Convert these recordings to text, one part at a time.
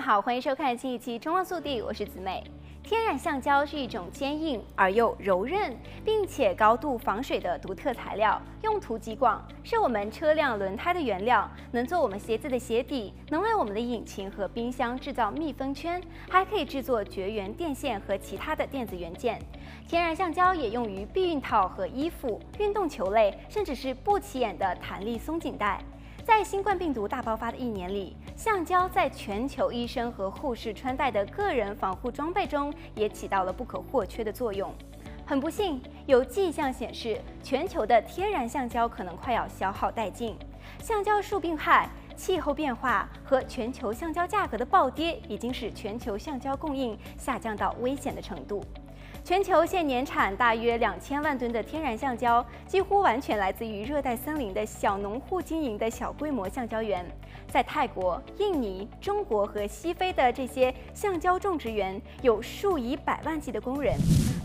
好，欢迎收看新一期《中望速递》，我是子美。天然橡胶是一种坚硬而又柔韧，并且高度防水的独特材料，用途极广，是我们车辆轮胎的原料，能做我们鞋子的鞋底，能为我们的引擎和冰箱制造密封圈，还可以制作绝缘电线和其他的电子元件。天然橡胶也用于避孕套和衣服、运动球类，甚至是不起眼的弹力松紧带。在新冠病毒大爆发的一年里，橡胶在全球医生和护士穿戴的个人防护装备中也起到了不可或缺的作用。很不幸，有迹象显示，全球的天然橡胶可能快要消耗殆尽。橡胶树病害、气候变化和全球橡胶价格的暴跌，已经使全球橡胶供应下降到危险的程度。全球现年产大约两千万吨的天然橡胶，几乎完全来自于热带森林的小农户经营的小规模橡胶园。在泰国、印尼、中国和西非的这些橡胶种植园，有数以百万计的工人，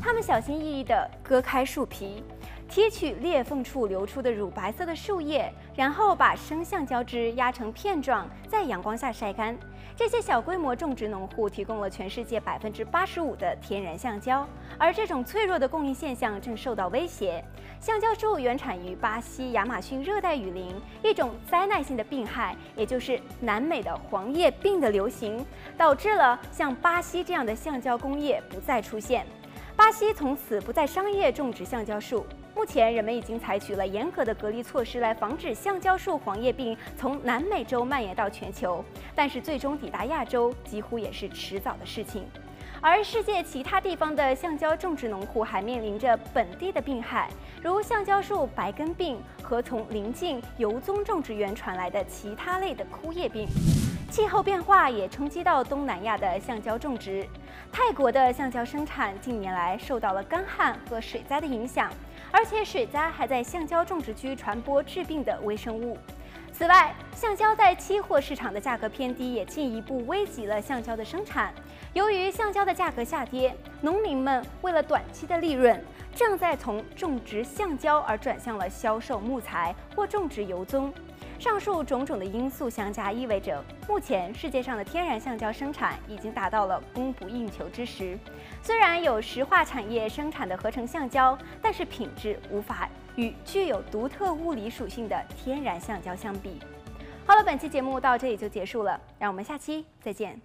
他们小心翼翼地割开树皮。提取裂缝处流出的乳白色的树叶，然后把生橡胶枝压成片状，在阳光下晒干。这些小规模种植农户提供了全世界百分之八十五的天然橡胶，而这种脆弱的供应现象正受到威胁。橡胶树原产于巴西亚马逊热带雨林，一种灾难性的病害，也就是南美的黄叶病的流行，导致了像巴西这样的橡胶工业不再出现。巴西从此不再商业种植橡胶树。目前，人们已经采取了严格的隔离措施来防止橡胶树黄叶病从南美洲蔓延到全球，但是最终抵达亚洲几乎也是迟早的事情。而世界其他地方的橡胶种植农户还面临着本地的病害，如橡胶树白根病和从邻近油棕种植园传来的其他类的枯叶病。气候变化也冲击到东南亚的橡胶种植，泰国的橡胶生产近年来受到了干旱和水灾的影响。而且水灾还在橡胶种植区传播致病的微生物。此外，橡胶在期货市场的价格偏低，也进一步危及了橡胶的生产。由于橡胶的价格下跌，农民们为了短期的利润，正在从种植橡胶而转向了销售木材或种植油棕。上述种种的因素相加，意味着目前世界上的天然橡胶生产已经达到了供不应求之时。虽然有石化产业生产的合成橡胶，但是品质无法与具有独特物理属性的天然橡胶相比。好了，本期节目到这里就结束了，让我们下期再见。